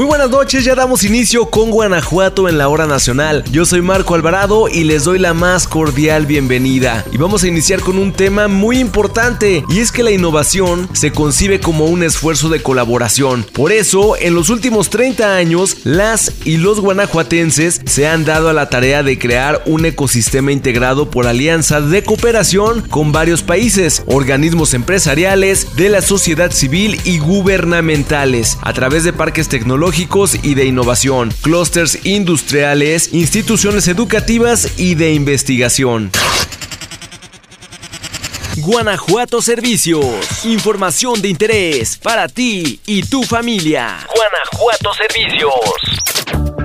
Muy buenas noches, ya damos inicio con Guanajuato en la hora nacional. Yo soy Marco Alvarado y les doy la más cordial bienvenida. Y vamos a iniciar con un tema muy importante y es que la innovación se concibe como un esfuerzo de colaboración. Por eso, en los últimos 30 años, las y los guanajuatenses se han dado a la tarea de crear un ecosistema integrado por alianzas de cooperación con varios países, organismos empresariales, de la sociedad civil y gubernamentales, a través de parques tecnológicos y de innovación, clústeres industriales, instituciones educativas y de investigación. Guanajuato Servicios. Información de interés para ti y tu familia. Guanajuato Servicios.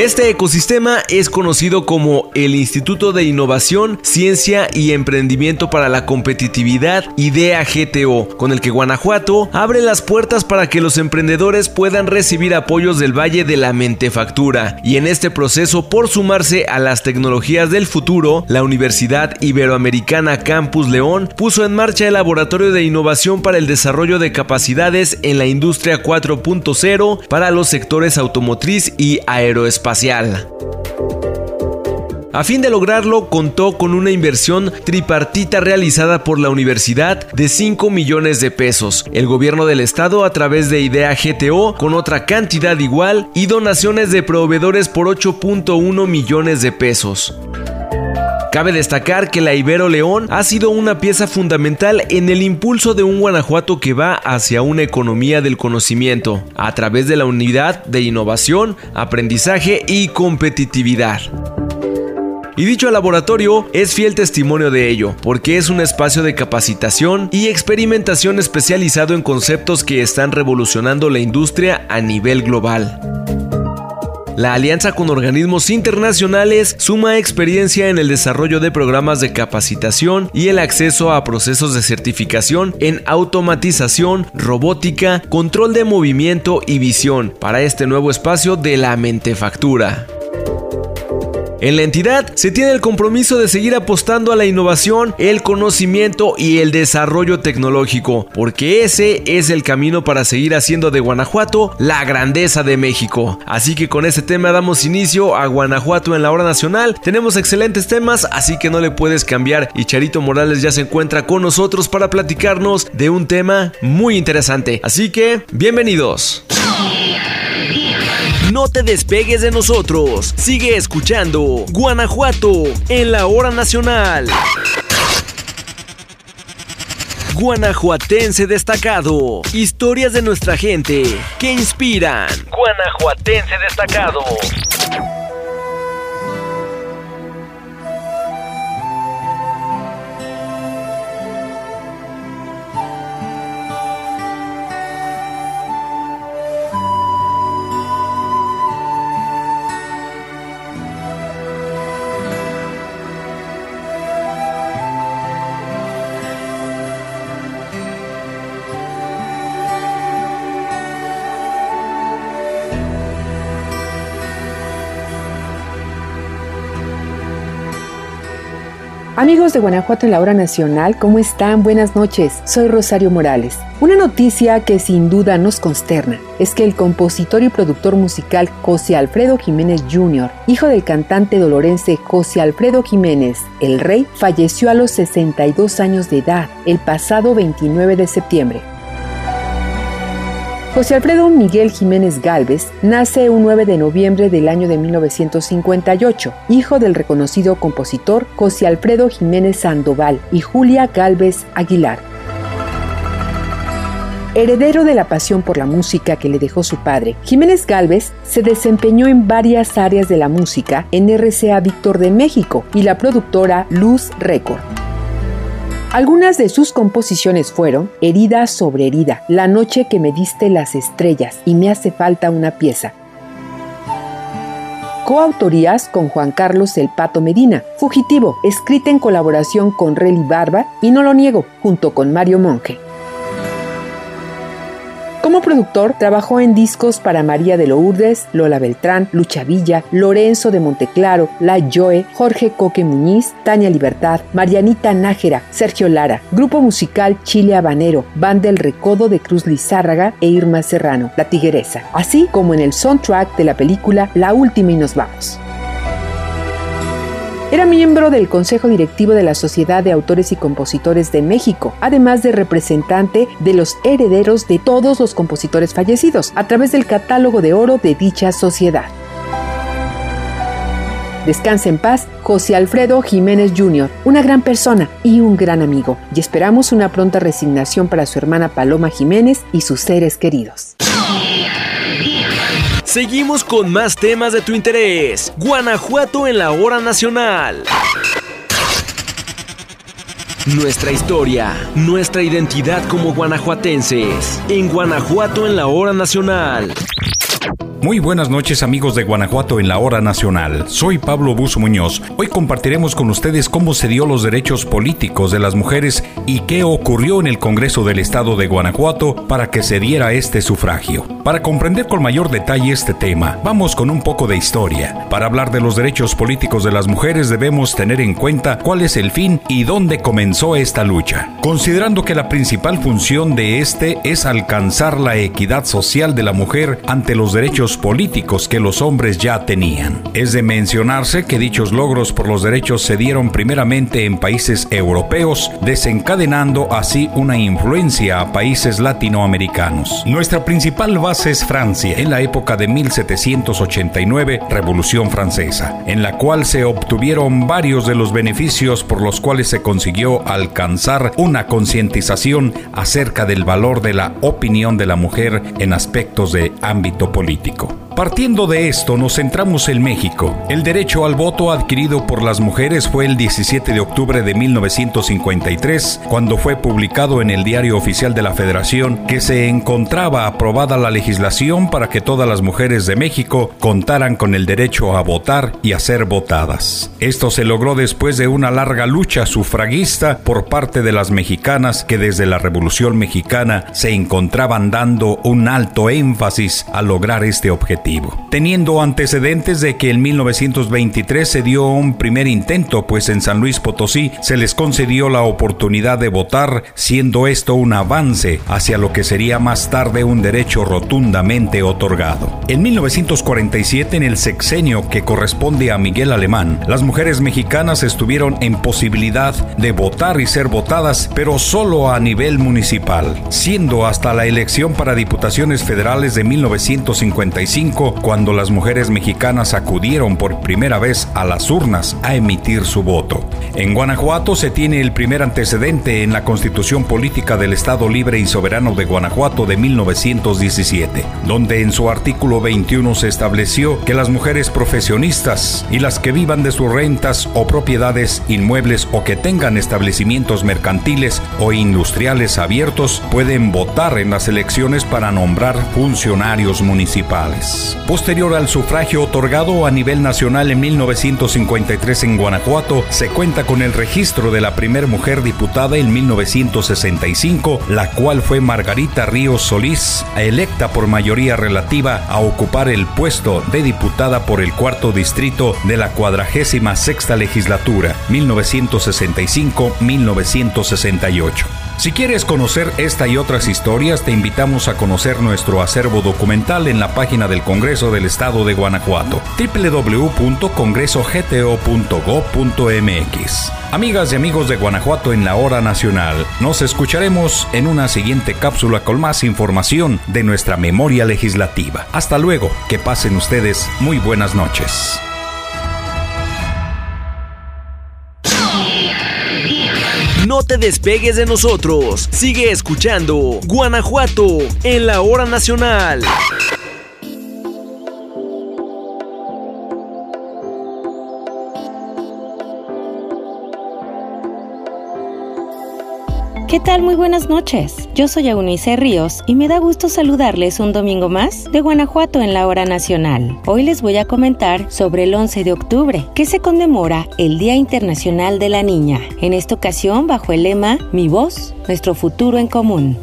Este ecosistema es conocido como el Instituto de Innovación, Ciencia y Emprendimiento para la Competitividad IDEA GTO, con el que Guanajuato abre las puertas para que los emprendedores puedan recibir apoyos del Valle de la Mentefactura. Y en este proceso, por sumarse a las tecnologías del futuro, la Universidad Iberoamericana Campus León puso en marcha el Laboratorio de Innovación para el Desarrollo de Capacidades en la Industria 4.0 para los sectores automotriz y aeroespacial a fin de lograrlo, contó con una inversión tripartita realizada por la universidad de 5 millones de pesos, el gobierno del estado a través de Idea GTO con otra cantidad igual y donaciones de proveedores por 8.1 millones de pesos. Cabe destacar que la Ibero León ha sido una pieza fundamental en el impulso de un Guanajuato que va hacia una economía del conocimiento, a través de la unidad de innovación, aprendizaje y competitividad. Y dicho laboratorio es fiel testimonio de ello, porque es un espacio de capacitación y experimentación especializado en conceptos que están revolucionando la industria a nivel global. La alianza con organismos internacionales suma experiencia en el desarrollo de programas de capacitación y el acceso a procesos de certificación en automatización, robótica, control de movimiento y visión para este nuevo espacio de la mentefactura. En la entidad se tiene el compromiso de seguir apostando a la innovación, el conocimiento y el desarrollo tecnológico, porque ese es el camino para seguir haciendo de Guanajuato la grandeza de México. Así que con este tema damos inicio a Guanajuato en la hora nacional. Tenemos excelentes temas, así que no le puedes cambiar y Charito Morales ya se encuentra con nosotros para platicarnos de un tema muy interesante. Así que, bienvenidos. No te despegues de nosotros. Sigue escuchando Guanajuato en la hora nacional. Guanajuatense destacado. Historias de nuestra gente que inspiran. Guanajuatense destacado. Amigos de Guanajuato en la hora nacional, ¿cómo están? Buenas noches. Soy Rosario Morales. Una noticia que sin duda nos consterna es que el compositor y productor musical José Alfredo Jiménez Jr., hijo del cantante dolorense José Alfredo Jiménez, el rey, falleció a los 62 años de edad el pasado 29 de septiembre. José Alfredo Miguel Jiménez Galvez nace un 9 de noviembre del año de 1958, hijo del reconocido compositor José Alfredo Jiménez Sandoval y Julia Galvez Aguilar. Heredero de la pasión por la música que le dejó su padre, Jiménez Galvez se desempeñó en varias áreas de la música en RCA Víctor de México y la productora Luz Record. Algunas de sus composiciones fueron Herida sobre herida, La noche que me diste las estrellas y me hace falta una pieza. coautorías con Juan Carlos El Pato Medina, Fugitivo, escrita en colaboración con Relly Barba y No lo niego, junto con Mario Monge. Como productor, trabajó en discos para María de Lourdes, Lola Beltrán, Lucha Villa, Lorenzo de Monteclaro, La Joe, Jorge Coque Muñiz, Tania Libertad, Marianita Nájera, Sergio Lara, Grupo Musical Chile Habanero, Banda El Recodo de Cruz Lizárraga e Irma Serrano, La Tigueresa, así como en el soundtrack de la película La Última y Nos Vamos. Era miembro del Consejo Directivo de la Sociedad de Autores y Compositores de México, además de representante de los herederos de todos los compositores fallecidos, a través del catálogo de oro de dicha sociedad. Descansa en paz José Alfredo Jiménez Jr., una gran persona y un gran amigo, y esperamos una pronta resignación para su hermana Paloma Jiménez y sus seres queridos. Seguimos con más temas de tu interés. Guanajuato en la hora nacional. Nuestra historia, nuestra identidad como guanajuatenses. En Guanajuato en la hora nacional. Muy buenas noches amigos de Guanajuato en la hora nacional. Soy Pablo Bus Muñoz. Hoy compartiremos con ustedes cómo se dio los derechos políticos de las mujeres y qué ocurrió en el Congreso del Estado de Guanajuato para que se diera este sufragio. Para comprender con mayor detalle este tema, vamos con un poco de historia. Para hablar de los derechos políticos de las mujeres debemos tener en cuenta cuál es el fin y dónde comenzó esta lucha. Considerando que la principal función de este es alcanzar la equidad social de la mujer ante los derechos políticos que los hombres ya tenían. Es de mencionarse que dichos logros por los derechos se dieron primeramente en países europeos, desencadenando así una influencia a países latinoamericanos. Nuestra principal base es Francia, en la época de 1789, Revolución Francesa, en la cual se obtuvieron varios de los beneficios por los cuales se consiguió alcanzar una concientización acerca del valor de la opinión de la mujer en aspectos de ámbito político. México. Partiendo de esto, nos centramos en México. El derecho al voto adquirido por las mujeres fue el 17 de octubre de 1953, cuando fue publicado en el Diario Oficial de la Federación que se encontraba aprobada la legislación para que todas las mujeres de México contaran con el derecho a votar y a ser votadas. Esto se logró después de una larga lucha sufragista por parte de las mexicanas que desde la Revolución Mexicana se encontraban dando un alto énfasis a lograr este objetivo teniendo antecedentes de que en 1923 se dio un primer intento, pues en San Luis Potosí se les concedió la oportunidad de votar, siendo esto un avance hacia lo que sería más tarde un derecho rotundamente otorgado. En 1947, en el sexenio que corresponde a Miguel Alemán, las mujeres mexicanas estuvieron en posibilidad de votar y ser votadas, pero solo a nivel municipal, siendo hasta la elección para diputaciones federales de 1955 cuando las mujeres mexicanas acudieron por primera vez a las urnas a emitir su voto. En Guanajuato se tiene el primer antecedente en la Constitución Política del Estado Libre y Soberano de Guanajuato de 1917, donde en su artículo 21 se estableció que las mujeres profesionistas y las que vivan de sus rentas o propiedades inmuebles o que tengan establecimientos mercantiles o industriales abiertos pueden votar en las elecciones para nombrar funcionarios municipales. Posterior al sufragio otorgado a nivel nacional en 1953 en Guanajuato, se cuenta con el registro de la primer mujer diputada en 1965, la cual fue Margarita Ríos Solís, electa por mayoría relativa a ocupar el puesto de diputada por el cuarto distrito de la cuadragésima sexta legislatura, 1965-1968. Si quieres conocer esta y otras historias, te invitamos a conocer nuestro acervo documental en la página del Congreso del Estado de Guanajuato, www.congresogto.gov.mx. Amigas y amigos de Guanajuato en la hora nacional, nos escucharemos en una siguiente cápsula con más información de nuestra memoria legislativa. Hasta luego, que pasen ustedes muy buenas noches. Te despegues de nosotros. Sigue escuchando Guanajuato en la hora nacional. ¿Qué tal? Muy buenas noches. Yo soy Eunice Ríos y me da gusto saludarles un domingo más de Guanajuato en la hora nacional. Hoy les voy a comentar sobre el 11 de octubre, que se conmemora el Día Internacional de la Niña. En esta ocasión bajo el lema Mi voz, nuestro futuro en común.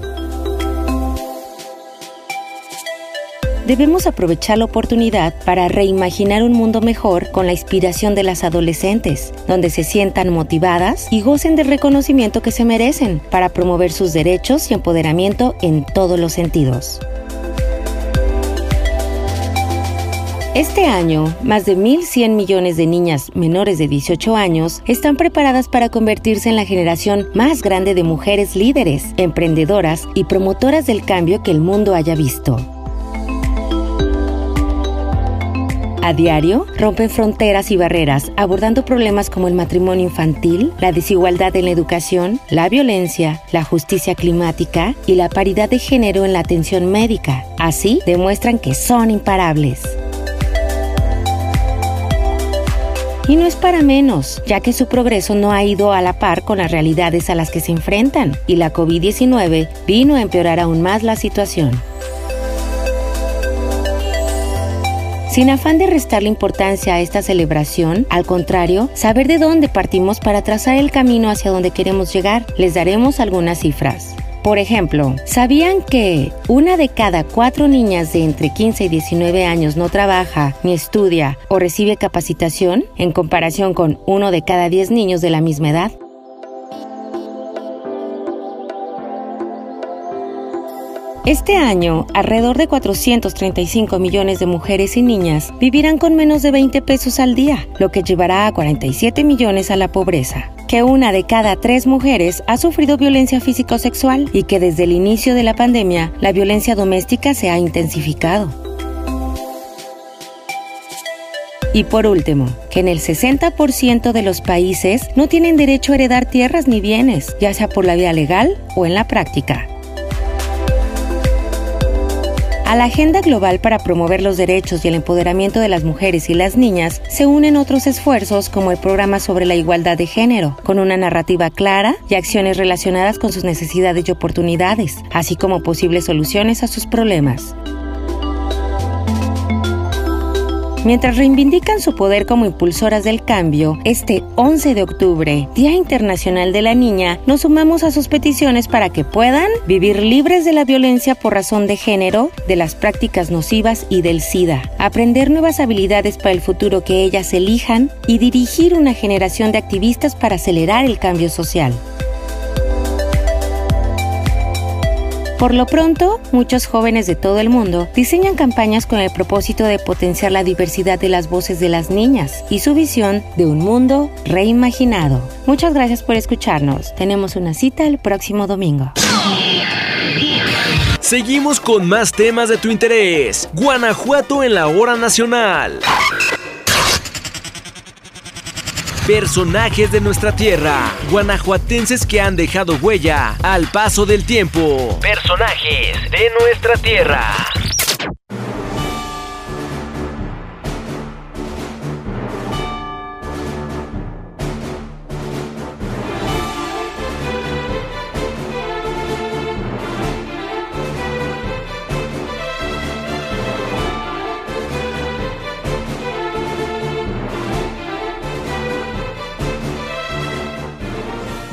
Debemos aprovechar la oportunidad para reimaginar un mundo mejor con la inspiración de las adolescentes, donde se sientan motivadas y gocen del reconocimiento que se merecen para promover sus derechos y empoderamiento en todos los sentidos. Este año, más de 1.100 millones de niñas menores de 18 años están preparadas para convertirse en la generación más grande de mujeres líderes, emprendedoras y promotoras del cambio que el mundo haya visto. A diario, rompen fronteras y barreras, abordando problemas como el matrimonio infantil, la desigualdad en la educación, la violencia, la justicia climática y la paridad de género en la atención médica. Así, demuestran que son imparables. Y no es para menos, ya que su progreso no ha ido a la par con las realidades a las que se enfrentan, y la COVID-19 vino a empeorar aún más la situación. Sin afán de restarle importancia a esta celebración, al contrario, saber de dónde partimos para trazar el camino hacia donde queremos llegar, les daremos algunas cifras. Por ejemplo, ¿sabían que una de cada cuatro niñas de entre 15 y 19 años no trabaja, ni estudia o recibe capacitación en comparación con uno de cada 10 niños de la misma edad? Este año, alrededor de 435 millones de mujeres y niñas vivirán con menos de 20 pesos al día, lo que llevará a 47 millones a la pobreza. Que una de cada tres mujeres ha sufrido violencia físico-sexual y que desde el inicio de la pandemia la violencia doméstica se ha intensificado. Y por último, que en el 60% de los países no tienen derecho a heredar tierras ni bienes, ya sea por la vía legal o en la práctica. A la agenda global para promover los derechos y el empoderamiento de las mujeres y las niñas se unen otros esfuerzos como el programa sobre la igualdad de género, con una narrativa clara y acciones relacionadas con sus necesidades y oportunidades, así como posibles soluciones a sus problemas. Mientras reivindican su poder como impulsoras del cambio, este 11 de octubre, Día Internacional de la Niña, nos sumamos a sus peticiones para que puedan vivir libres de la violencia por razón de género, de las prácticas nocivas y del SIDA, aprender nuevas habilidades para el futuro que ellas elijan y dirigir una generación de activistas para acelerar el cambio social. Por lo pronto, muchos jóvenes de todo el mundo diseñan campañas con el propósito de potenciar la diversidad de las voces de las niñas y su visión de un mundo reimaginado. Muchas gracias por escucharnos. Tenemos una cita el próximo domingo. Seguimos con más temas de tu interés. Guanajuato en la hora nacional. Personajes de nuestra tierra, guanajuatenses que han dejado huella al paso del tiempo. Personajes de nuestra tierra.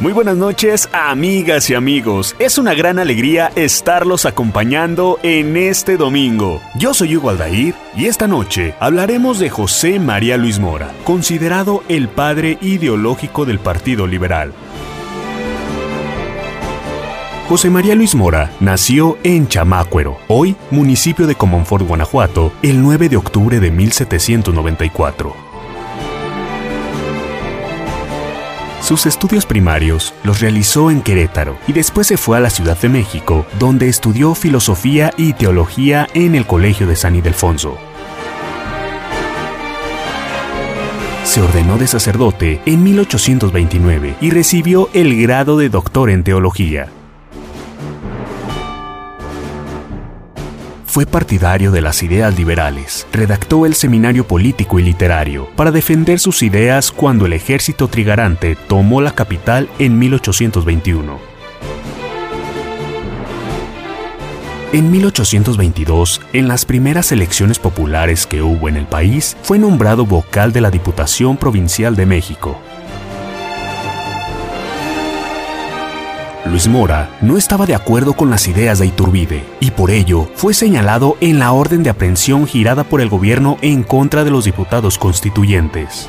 Muy buenas noches, amigas y amigos. Es una gran alegría estarlos acompañando en este domingo. Yo soy Hugo Aldair y esta noche hablaremos de José María Luis Mora, considerado el padre ideológico del Partido Liberal. José María Luis Mora nació en Chamácuero, hoy municipio de Comonfort, Guanajuato, el 9 de octubre de 1794. Sus estudios primarios los realizó en Querétaro y después se fue a la Ciudad de México, donde estudió filosofía y teología en el Colegio de San Ildefonso. Se ordenó de sacerdote en 1829 y recibió el grado de doctor en teología. Fue partidario de las ideas liberales. Redactó el Seminario Político y Literario para defender sus ideas cuando el ejército trigarante tomó la capital en 1821. En 1822, en las primeras elecciones populares que hubo en el país, fue nombrado vocal de la Diputación Provincial de México. Luis Mora no estaba de acuerdo con las ideas de Iturbide y por ello fue señalado en la orden de aprehensión girada por el gobierno en contra de los diputados constituyentes.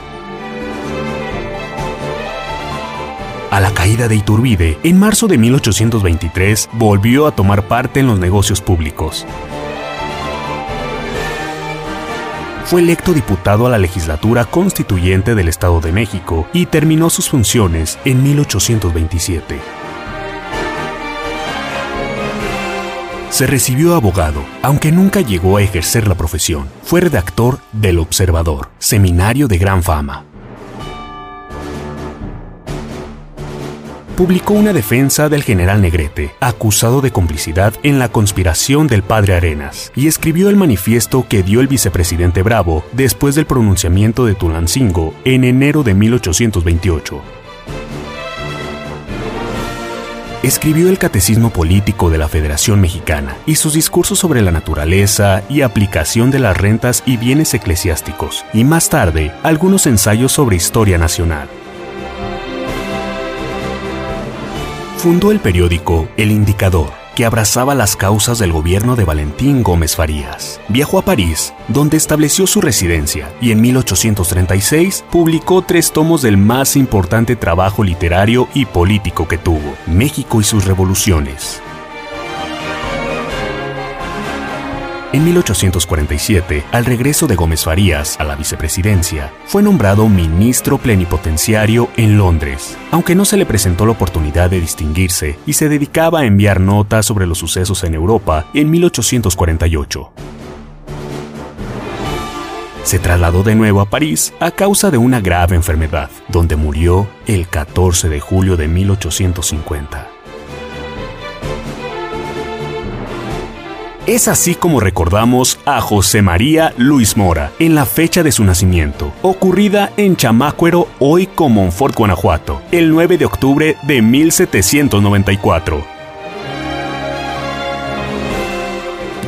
A la caída de Iturbide, en marzo de 1823, volvió a tomar parte en los negocios públicos. Fue electo diputado a la legislatura constituyente del Estado de México y terminó sus funciones en 1827. Se recibió abogado, aunque nunca llegó a ejercer la profesión. Fue redactor del Observador, seminario de gran fama. Publicó una defensa del general Negrete, acusado de complicidad en la conspiración del padre Arenas, y escribió el manifiesto que dio el vicepresidente Bravo después del pronunciamiento de Tulancingo en enero de 1828. Escribió el Catecismo Político de la Federación Mexicana y sus discursos sobre la naturaleza y aplicación de las rentas y bienes eclesiásticos, y más tarde algunos ensayos sobre historia nacional. Fundó el periódico El Indicador, que abrazaba las causas del gobierno de Valentín Gómez Farías. Viajó a París, donde estableció su residencia, y en 1836 publicó tres tomos del más importante trabajo literario y político que tuvo, México y sus revoluciones. En 1847, al regreso de Gómez Farías a la vicepresidencia, fue nombrado ministro plenipotenciario en Londres, aunque no se le presentó la oportunidad de distinguirse y se dedicaba a enviar notas sobre los sucesos en Europa en 1848. Se trasladó de nuevo a París a causa de una grave enfermedad, donde murió el 14 de julio de 1850. Es así como recordamos a José María Luis Mora en la fecha de su nacimiento, ocurrida en Chamácuero, hoy como Monfort, Guanajuato, el 9 de octubre de 1794.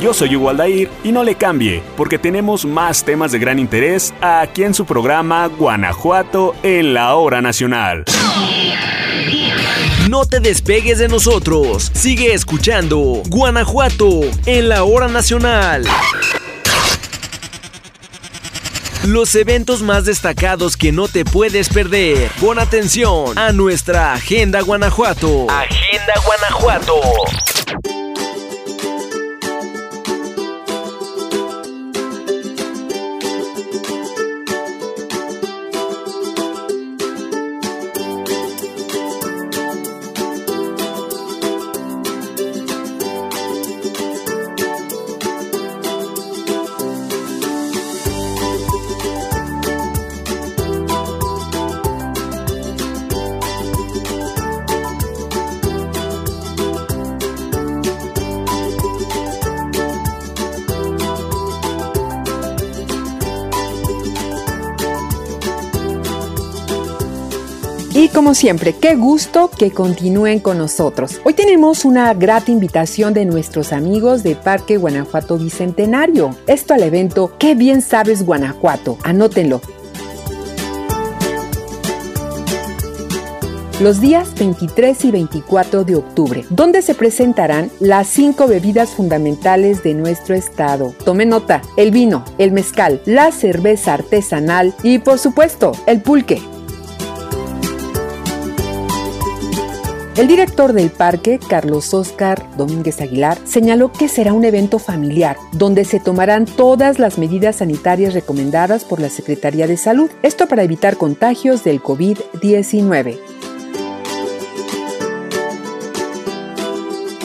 Yo soy Hugo Aldair y no le cambie, porque tenemos más temas de gran interés aquí en su programa Guanajuato en la Hora Nacional. No te despegues de nosotros. Sigue escuchando Guanajuato en la hora nacional. Los eventos más destacados que no te puedes perder. Pon atención a nuestra Agenda Guanajuato. Agenda Guanajuato. Como siempre, qué gusto que continúen con nosotros. Hoy tenemos una grata invitación de nuestros amigos de Parque Guanajuato Bicentenario. Esto al evento Qué bien sabes Guanajuato. Anótenlo. los días 23 y 24 de octubre, donde se presentarán las cinco bebidas fundamentales de nuestro estado. Tome nota, el vino, el mezcal, la cerveza artesanal y por supuesto el pulque. El director del parque, Carlos Oscar Domínguez Aguilar, señaló que será un evento familiar, donde se tomarán todas las medidas sanitarias recomendadas por la Secretaría de Salud, esto para evitar contagios del COVID-19.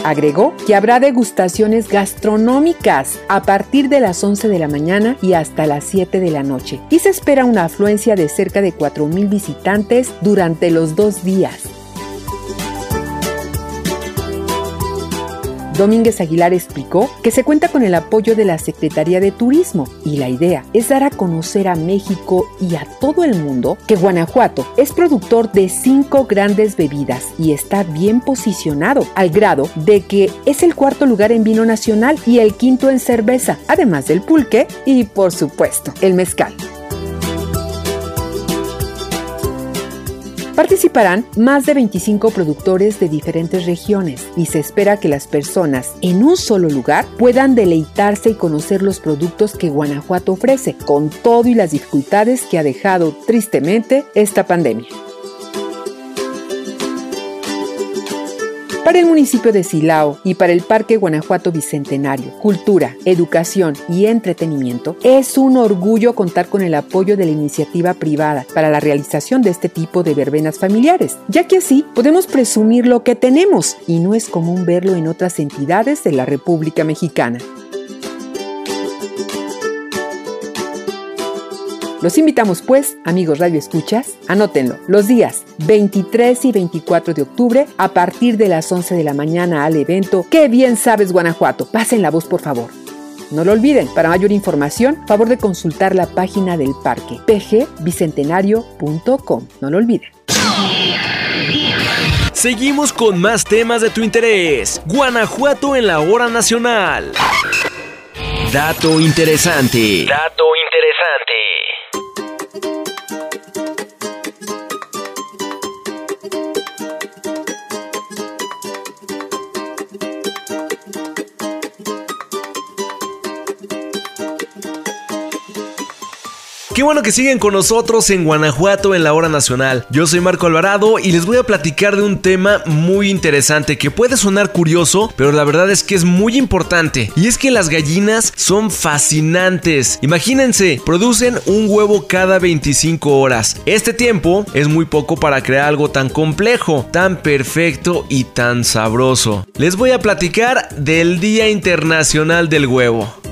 Agregó que habrá degustaciones gastronómicas a partir de las 11 de la mañana y hasta las 7 de la noche. Y se espera una afluencia de cerca de 4.000 visitantes durante los dos días. Domínguez Aguilar explicó que se cuenta con el apoyo de la Secretaría de Turismo y la idea es dar a conocer a México y a todo el mundo que Guanajuato es productor de cinco grandes bebidas y está bien posicionado al grado de que es el cuarto lugar en vino nacional y el quinto en cerveza, además del pulque y por supuesto el mezcal. Participarán más de 25 productores de diferentes regiones y se espera que las personas en un solo lugar puedan deleitarse y conocer los productos que Guanajuato ofrece, con todo y las dificultades que ha dejado tristemente esta pandemia. Para el municipio de Silao y para el Parque Guanajuato Bicentenario, cultura, educación y entretenimiento, es un orgullo contar con el apoyo de la iniciativa privada para la realización de este tipo de verbenas familiares, ya que así podemos presumir lo que tenemos y no es común verlo en otras entidades de la República Mexicana. Los invitamos pues, amigos Radio Escuchas, anótenlo, los días 23 y 24 de octubre a partir de las 11 de la mañana al evento Qué bien sabes Guanajuato. Pasen la voz por favor. No lo olviden, para mayor información, favor de consultar la página del parque pgbicentenario.com. No lo olviden. Seguimos con más temas de tu interés. Guanajuato en la hora nacional. Dato interesante. Dato interesante. Qué bueno que siguen con nosotros en Guanajuato en la hora nacional. Yo soy Marco Alvarado y les voy a platicar de un tema muy interesante que puede sonar curioso, pero la verdad es que es muy importante. Y es que las gallinas son fascinantes. Imagínense, producen un huevo cada 25 horas. Este tiempo es muy poco para crear algo tan complejo, tan perfecto y tan sabroso. Les voy a platicar del Día Internacional del Huevo.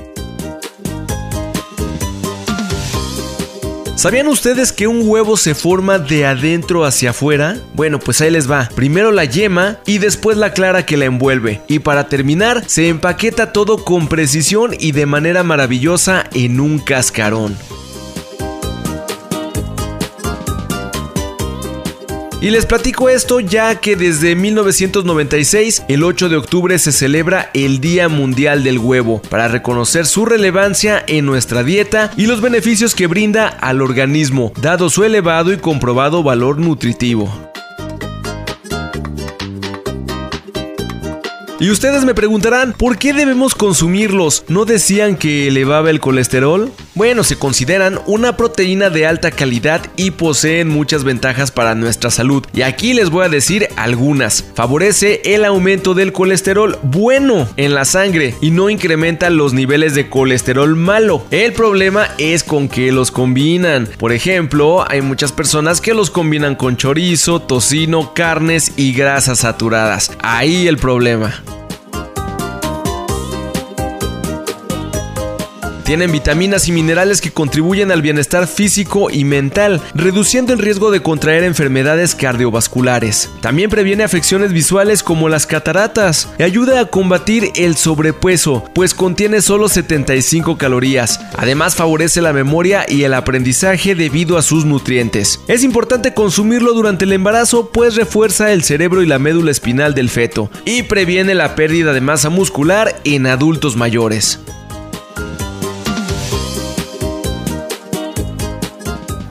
¿Sabían ustedes que un huevo se forma de adentro hacia afuera? Bueno, pues ahí les va. Primero la yema y después la clara que la envuelve. Y para terminar, se empaqueta todo con precisión y de manera maravillosa en un cascarón. Y les platico esto ya que desde 1996, el 8 de octubre, se celebra el Día Mundial del Huevo, para reconocer su relevancia en nuestra dieta y los beneficios que brinda al organismo, dado su elevado y comprobado valor nutritivo. Y ustedes me preguntarán, ¿por qué debemos consumirlos? ¿No decían que elevaba el colesterol? Bueno, se consideran una proteína de alta calidad y poseen muchas ventajas para nuestra salud. Y aquí les voy a decir algunas. Favorece el aumento del colesterol bueno en la sangre y no incrementa los niveles de colesterol malo. El problema es con qué los combinan. Por ejemplo, hay muchas personas que los combinan con chorizo, tocino, carnes y grasas saturadas. Ahí el problema. Tienen vitaminas y minerales que contribuyen al bienestar físico y mental, reduciendo el riesgo de contraer enfermedades cardiovasculares. También previene afecciones visuales como las cataratas y ayuda a combatir el sobrepeso, pues contiene solo 75 calorías. Además favorece la memoria y el aprendizaje debido a sus nutrientes. Es importante consumirlo durante el embarazo, pues refuerza el cerebro y la médula espinal del feto y previene la pérdida de masa muscular en adultos mayores.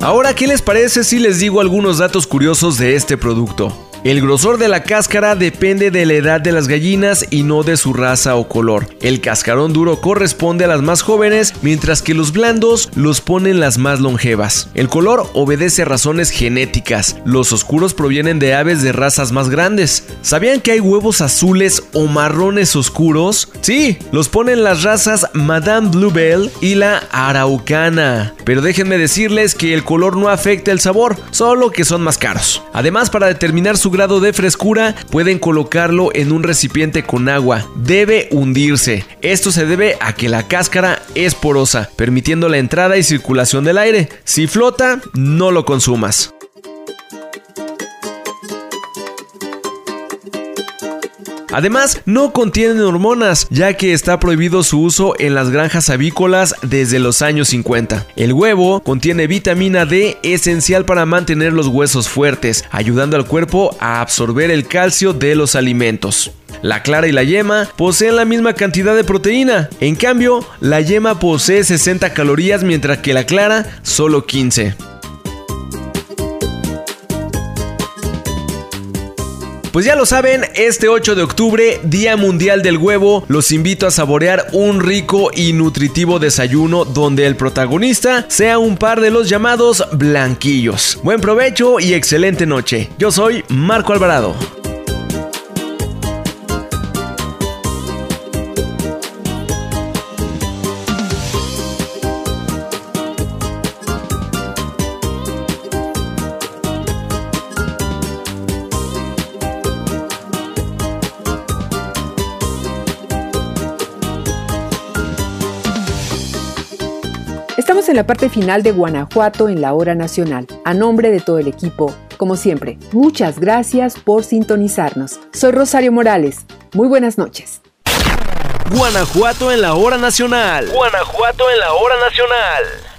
Ahora, ¿qué les parece si les digo algunos datos curiosos de este producto? El grosor de la cáscara depende de la edad de las gallinas y no de su raza o color. El cascarón duro corresponde a las más jóvenes, mientras que los blandos los ponen las más longevas. El color obedece a razones genéticas. Los oscuros provienen de aves de razas más grandes. ¿Sabían que hay huevos azules o marrones oscuros? Sí, los ponen las razas Madame Bluebell y la Araucana. Pero déjenme decirles que el color no afecta el sabor, solo que son más caros. Además, para determinar su grado de frescura, pueden colocarlo en un recipiente con agua. Debe hundirse. Esto se debe a que la cáscara es porosa, permitiendo la entrada y circulación del aire. Si flota, no lo consumas. Además, no contienen hormonas, ya que está prohibido su uso en las granjas avícolas desde los años 50. El huevo contiene vitamina D esencial para mantener los huesos fuertes, ayudando al cuerpo a absorber el calcio de los alimentos. La clara y la yema poseen la misma cantidad de proteína. En cambio, la yema posee 60 calorías mientras que la clara solo 15. Pues ya lo saben, este 8 de octubre, Día Mundial del Huevo, los invito a saborear un rico y nutritivo desayuno donde el protagonista sea un par de los llamados blanquillos. Buen provecho y excelente noche. Yo soy Marco Alvarado. En la parte final de Guanajuato en la hora nacional. A nombre de todo el equipo, como siempre, muchas gracias por sintonizarnos. Soy Rosario Morales. Muy buenas noches. Guanajuato en la hora nacional. Guanajuato en la hora nacional.